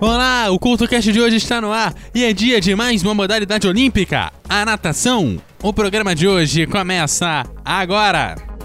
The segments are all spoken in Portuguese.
Olá, o CultoCast de hoje está no ar e é dia de mais uma modalidade olímpica, a natação. O programa de hoje começa agora.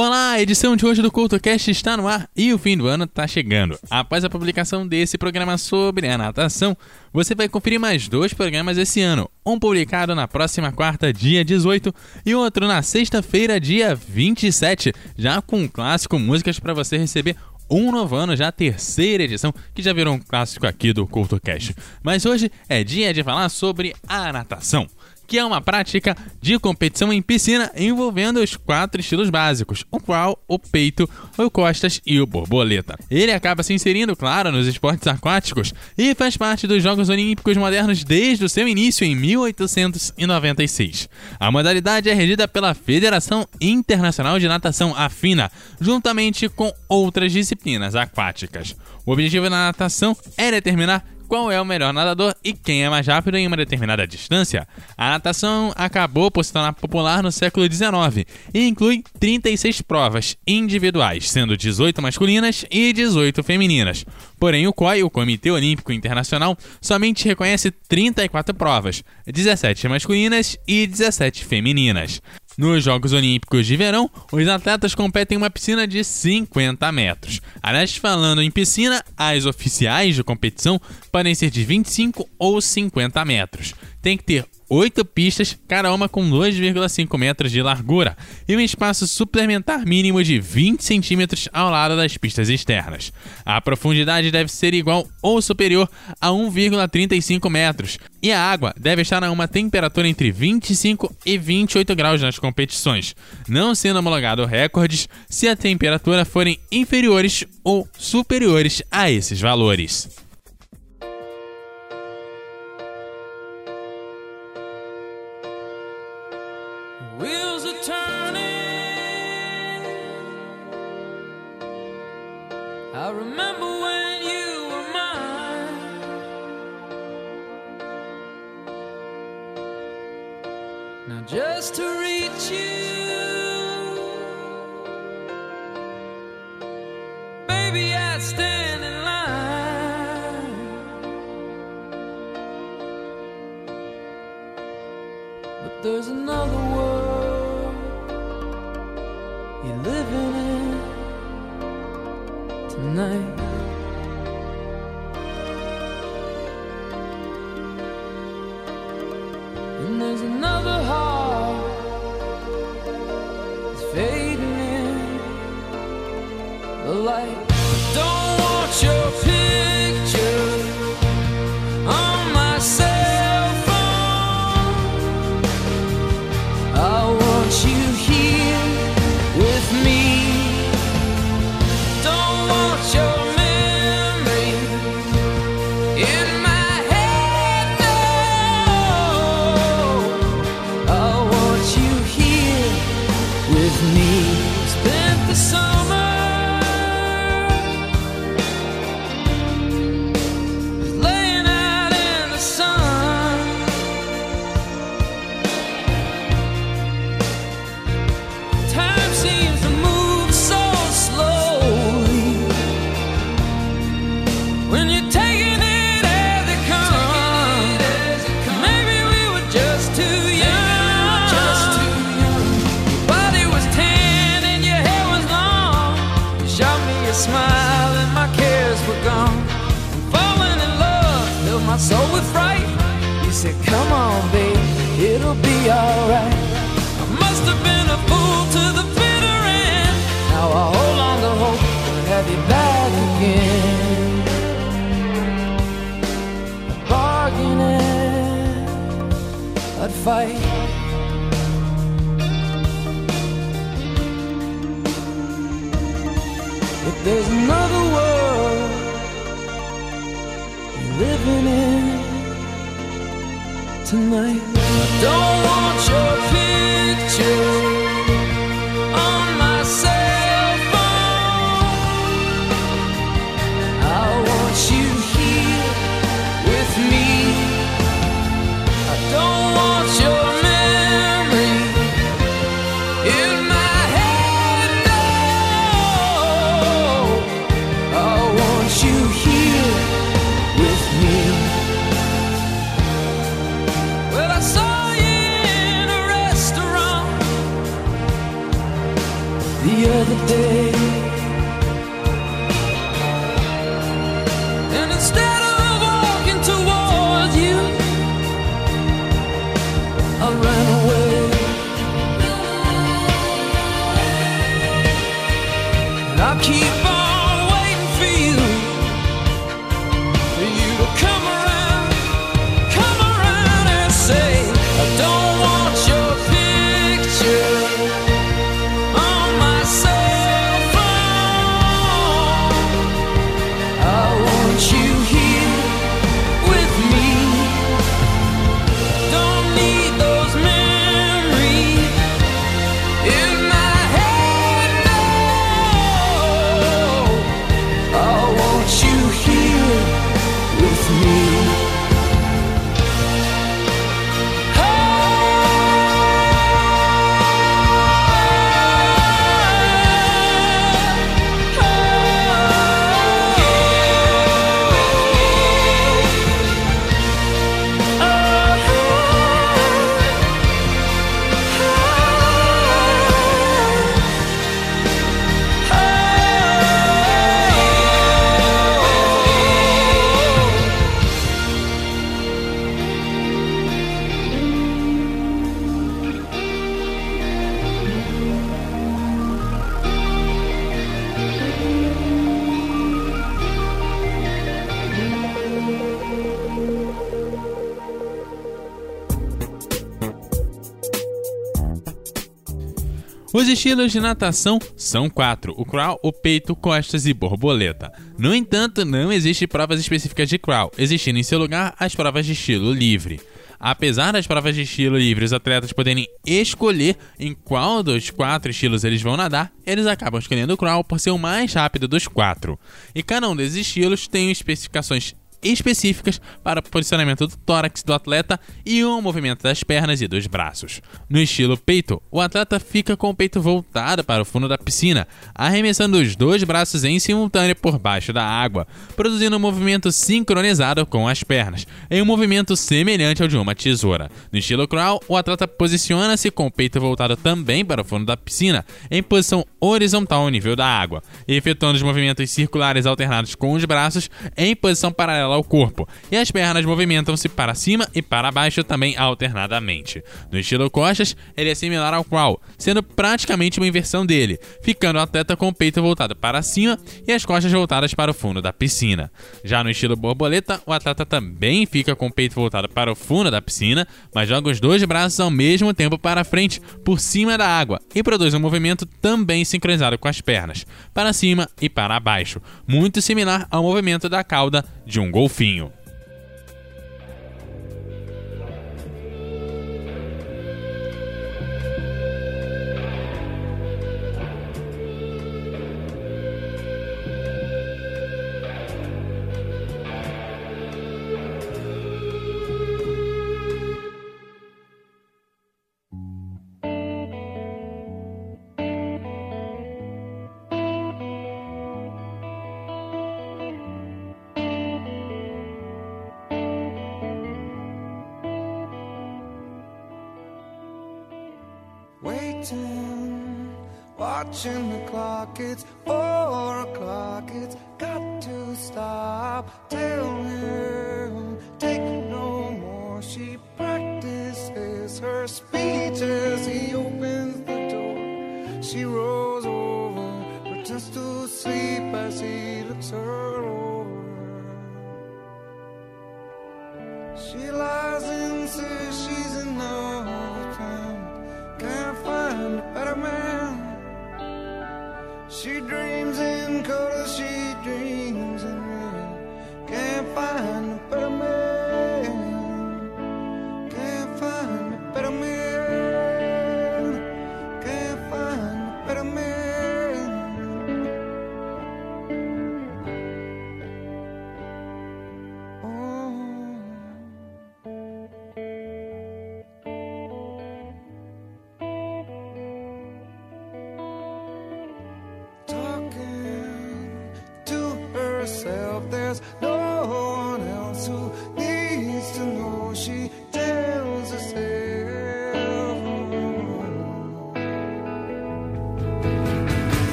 Olá, a edição de hoje do CultoCast está no ar e o fim do ano está chegando. Após a publicação desse programa sobre a natação, você vai conferir mais dois programas esse ano. Um publicado na próxima quarta, dia 18, e outro na sexta-feira, dia 27, já com um clássico músicas para você receber um novo ano, já a terceira edição, que já virou um clássico aqui do CultoCast. Mas hoje é dia de falar sobre a natação que é uma prática de competição em piscina envolvendo os quatro estilos básicos, o qual o peito, o costas e o borboleta. Ele acaba se inserindo, claro, nos esportes aquáticos e faz parte dos Jogos Olímpicos modernos desde o seu início em 1896. A modalidade é regida pela Federação Internacional de Natação AFINA, juntamente com outras disciplinas aquáticas. O objetivo da natação é determinar qual é o melhor nadador e quem é mais rápido em uma determinada distância. A natação acabou por se tornar popular no século XIX e inclui 36 provas individuais, sendo 18 masculinas e 18 femininas. Porém, o COI, o Comitê Olímpico Internacional, somente reconhece 34 provas, 17 masculinas e 17 femininas. Nos Jogos Olímpicos de Verão, os atletas competem em uma piscina de 50 metros. Aliás, falando em piscina, as oficiais de competição podem ser de 25 ou 50 metros. Tem que ter oito pistas, cada uma com 2,5 metros de largura, e um espaço suplementar mínimo de 20 centímetros ao lado das pistas externas. A profundidade deve ser igual ou superior a 1,35 metros, e a água deve estar a uma temperatura entre 25 e 28 graus nas competições, não sendo homologado recordes se a temperatura forem inferiores ou superiores a esses valores. And there's another heart that's fading in the light. I'd fight. But there's another world you're living in tonight. I don't want your picture day Os estilos de natação são quatro: o crawl, o peito, costas e borboleta. No entanto, não existe provas específicas de crawl, existindo em seu lugar as provas de estilo livre. Apesar das provas de estilo livre os atletas poderem escolher em qual dos quatro estilos eles vão nadar, eles acabam escolhendo o crawl por ser o mais rápido dos quatro. E cada um desses estilos tem especificações específicas para o posicionamento do tórax do atleta e o movimento das pernas e dos braços. No estilo peito, o atleta fica com o peito voltado para o fundo da piscina, arremessando os dois braços em simultâneo por baixo da água, produzindo um movimento sincronizado com as pernas, em um movimento semelhante ao de uma tesoura. No estilo crawl, o atleta posiciona-se com o peito voltado também para o fundo da piscina, em posição horizontal ao nível da água, efetuando os movimentos circulares alternados com os braços em posição paralela ao corpo, e as pernas movimentam-se para cima e para baixo também alternadamente. No estilo costas, ele é similar ao crawl, sendo praticamente uma inversão dele, ficando o atleta com o peito voltado para cima e as costas voltadas para o fundo da piscina. Já no estilo borboleta, o atleta também fica com o peito voltado para o fundo da piscina, mas joga os dois braços ao mesmo tempo para frente, por cima da água, e produz um movimento também sincronizado com as pernas, para cima e para baixo, muito similar ao movimento da cauda de um golfinho. Watching the clock. It's four o'clock. It's got to stop. Tell him, take no more. She practices her speech as he opens the door. She rolls over, pretends to sleep as he looks her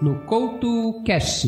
no Couto Cash.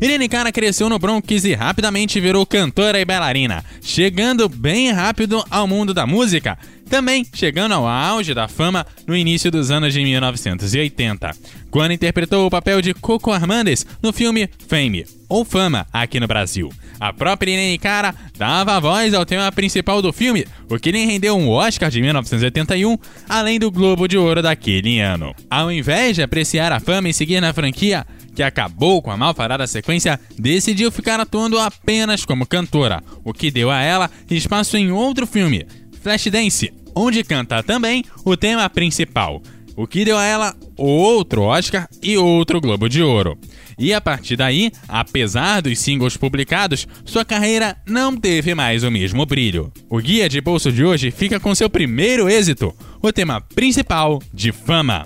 Irene Cara cresceu no Bronx e rapidamente virou cantora e bailarina, chegando bem rápido ao mundo da música, também chegando ao auge da fama no início dos anos de 1980, quando interpretou o papel de Coco Armandes no filme Fame, ou Fama, aqui no Brasil. A própria Irene Cara dava voz ao tema principal do filme, o que lhe rendeu um Oscar de 1981, além do Globo de Ouro daquele ano. Ao invés de apreciar a fama e seguir na franquia, que acabou com a malfarada sequência, decidiu ficar atuando apenas como cantora, o que deu a ela espaço em outro filme, Flashdance, onde canta também o tema principal, o que deu a ela outro Oscar e outro Globo de Ouro. E a partir daí, apesar dos singles publicados, sua carreira não teve mais o mesmo brilho. O guia de bolso de hoje fica com seu primeiro êxito, o tema principal de Fama.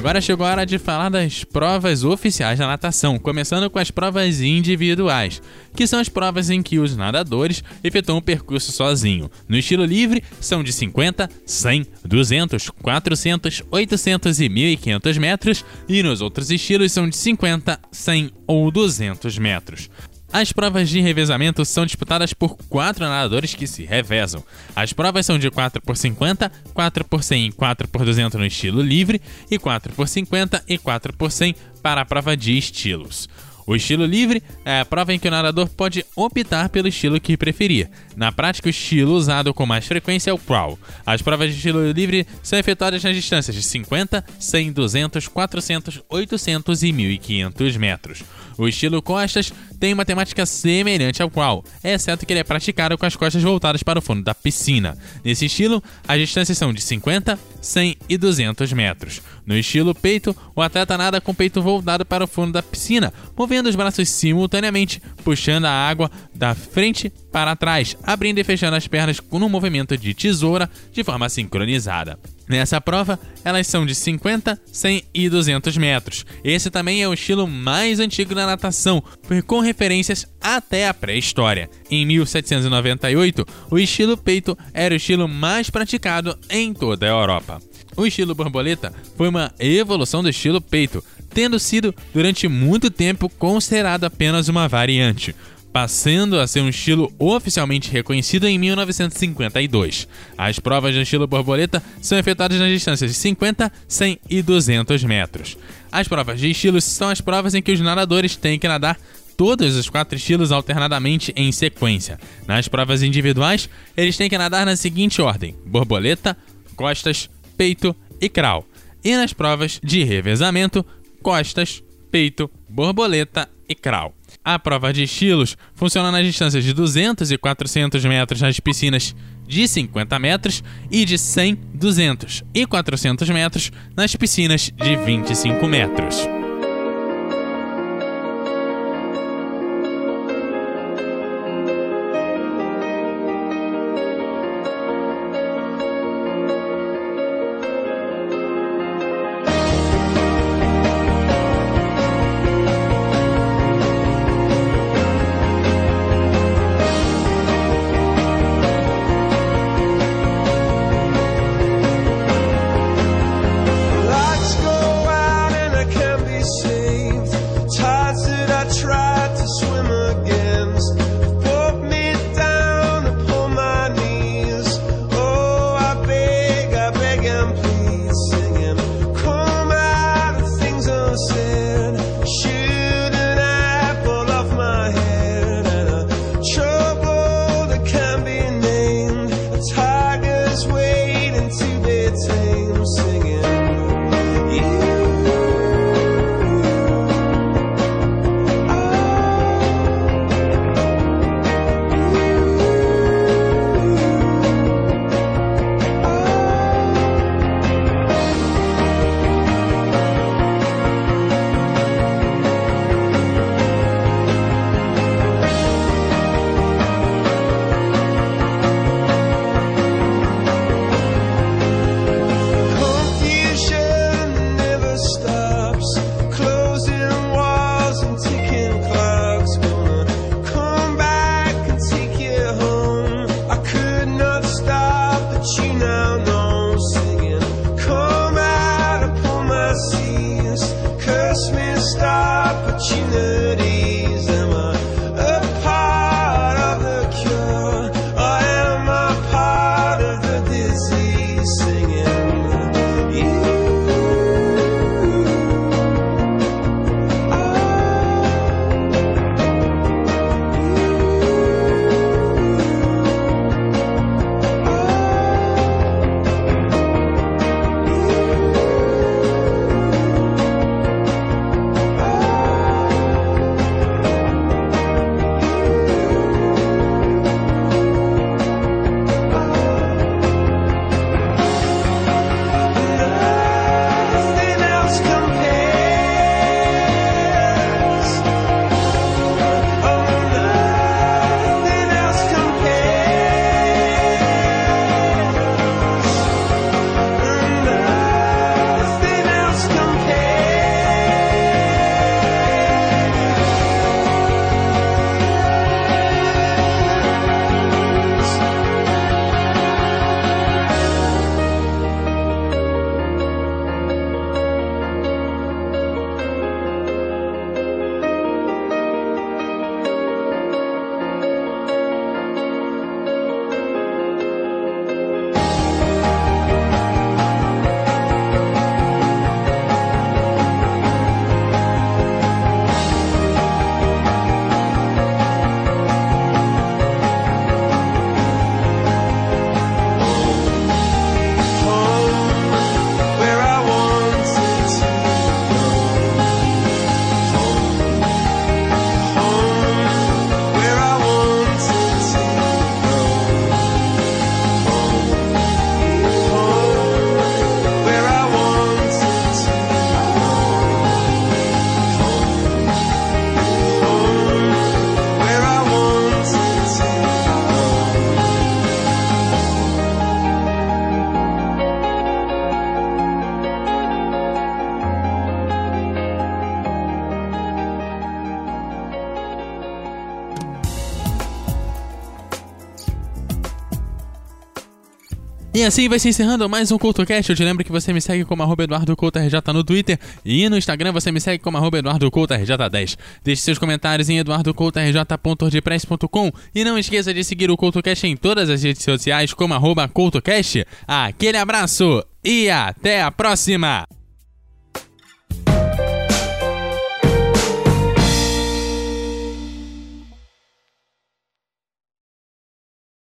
Agora chegou a hora de falar das provas oficiais da natação, começando com as provas individuais, que são as provas em que os nadadores efetuam o percurso sozinho. No estilo livre, são de 50, 100, 200, 400, 800 e 1500 metros, e nos outros estilos são de 50, 100 ou 200 metros. As provas de revezamento são disputadas por quatro nadadores que se revezam. As provas são de 4 por 50, 4 por 100 e 4 por 200 no estilo livre e 4 por 50 e 4 por 100 para a prova de estilos. O estilo livre é a prova em que o nadador pode optar pelo estilo que preferir. Na prática, o estilo usado com mais frequência é o crawl. As provas de estilo livre são efetuadas nas distâncias de 50, 100, 200, 400, 800 e 1500 metros. O estilo costas tem uma temática semelhante ao crawl, exceto que ele é praticado com as costas voltadas para o fundo da piscina. Nesse estilo, as distâncias são de 50, 100 e 200 metros. No estilo peito, o atleta nada com o peito voltado para o fundo da piscina, movendo os braços simultaneamente, puxando a água da frente para trás, abrindo e fechando as pernas com um movimento de tesoura de forma sincronizada. Nessa prova, elas são de 50, 100 e 200 metros. Esse também é o estilo mais antigo da natação, com referências até a pré-história. Em 1798, o estilo peito era o estilo mais praticado em toda a Europa. O estilo borboleta foi uma evolução do estilo peito, tendo sido durante muito tempo considerado apenas uma variante passando a ser um estilo oficialmente reconhecido em 1952. As provas do estilo borboleta são efetuadas nas distâncias de 50, 100 e 200 metros. As provas de estilos são as provas em que os nadadores têm que nadar todos os quatro estilos alternadamente em sequência. Nas provas individuais, eles têm que nadar na seguinte ordem: borboleta, costas, peito e crawl. E nas provas de revezamento, costas, peito, borboleta e crawl. A prova de estilos funciona nas distâncias de 200 e 400 metros nas piscinas de 50 metros e de 100, 200 e 400 metros nas piscinas de 25 metros. E assim vai se encerrando mais um CoutoCast. Eu te lembro que você me segue como arroba EduardoCoutoRJ no Twitter e no Instagram você me segue como arroba EduardoCoutoRJ10. Deixe seus comentários em eduardocoutorj.wordpress.com e não esqueça de seguir o CoutoCast em todas as redes sociais como arroba CoutoCast. Aquele abraço e até a próxima!